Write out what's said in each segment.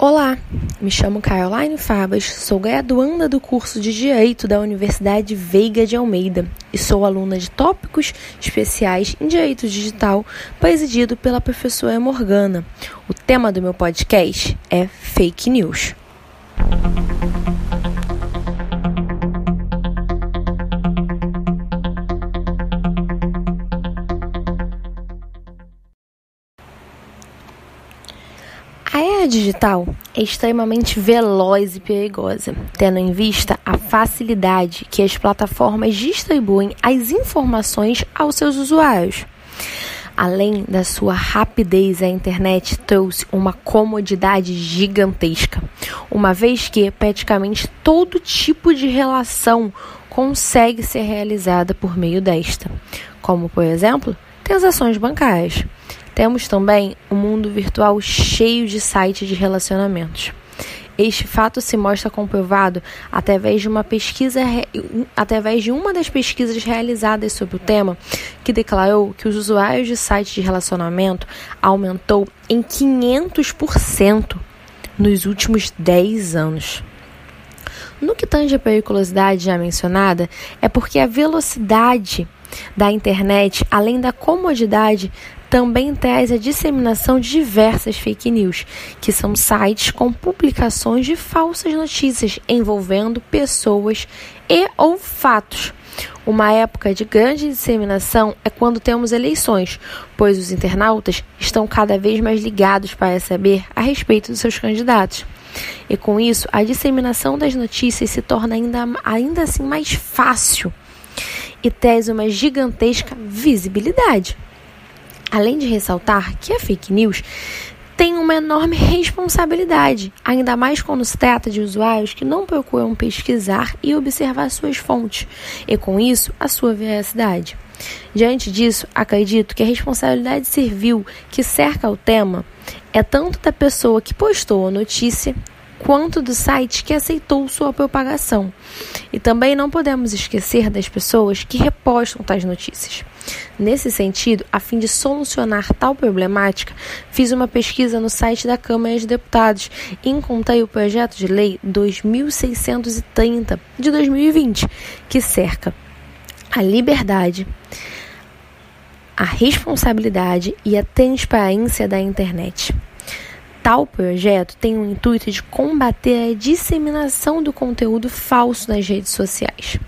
Olá, me chamo Caroline Fabas, sou graduanda do curso de Direito da Universidade Veiga de Almeida e sou aluna de tópicos especiais em Direito Digital, presidido pela professora Morgana. O tema do meu podcast é Fake News. A era digital é extremamente veloz e perigosa, tendo em vista a facilidade que as plataformas distribuem as informações aos seus usuários. Além da sua rapidez, a internet trouxe uma comodidade gigantesca, uma vez que praticamente todo tipo de relação consegue ser realizada por meio desta, como por exemplo, transações bancárias. Temos também um mundo virtual cheio de sites de relacionamentos. Este fato se mostra comprovado através de uma pesquisa, através de uma das pesquisas realizadas sobre o tema, que declarou que os usuários de sites de relacionamento aumentou em 500% nos últimos 10 anos. No que tange a periculosidade já mencionada, é porque a velocidade da internet, além da comodidade, também traz a disseminação de diversas fake news, que são sites com publicações de falsas notícias envolvendo pessoas e ou fatos. Uma época de grande disseminação é quando temos eleições, pois os internautas estão cada vez mais ligados para saber a respeito dos seus candidatos. E com isso, a disseminação das notícias se torna ainda, ainda assim mais fácil e traz uma gigantesca visibilidade. Além de ressaltar que a fake news tem uma enorme responsabilidade, ainda mais quando se trata de usuários que não procuram pesquisar e observar suas fontes, e com isso a sua veracidade. Diante disso, acredito que a responsabilidade civil que cerca o tema é tanto da pessoa que postou a notícia quanto do site que aceitou sua propagação. E também não podemos esquecer das pessoas que repostam tais notícias. Nesse sentido, a fim de solucionar tal problemática, fiz uma pesquisa no site da Câmara de Deputados e encontrei o projeto de lei 2630 de 2020, que cerca a liberdade, a responsabilidade e a transparência da internet. Tal projeto tem o intuito de combater a disseminação do conteúdo falso nas redes sociais.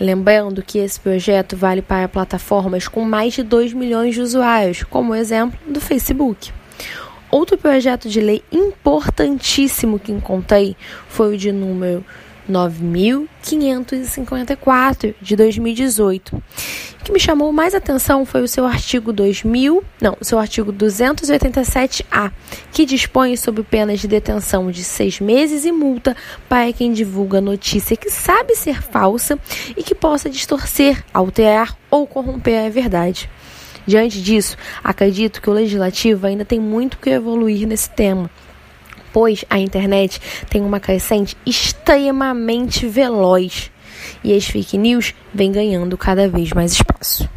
Lembrando que esse projeto vale para plataformas com mais de 2 milhões de usuários, como o exemplo do Facebook. Outro projeto de lei importantíssimo que encontrei foi o de número 9554 de 2018. O que me chamou mais atenção foi o seu artigo 2000, não, seu artigo 287A, que dispõe sobre penas de detenção de seis meses e multa para quem divulga notícia que sabe ser falsa e que possa distorcer, alterar ou corromper a verdade. Diante disso, acredito que o legislativo ainda tem muito que evoluir nesse tema pois a internet tem uma crescente extremamente veloz e as fake news vêm ganhando cada vez mais espaço.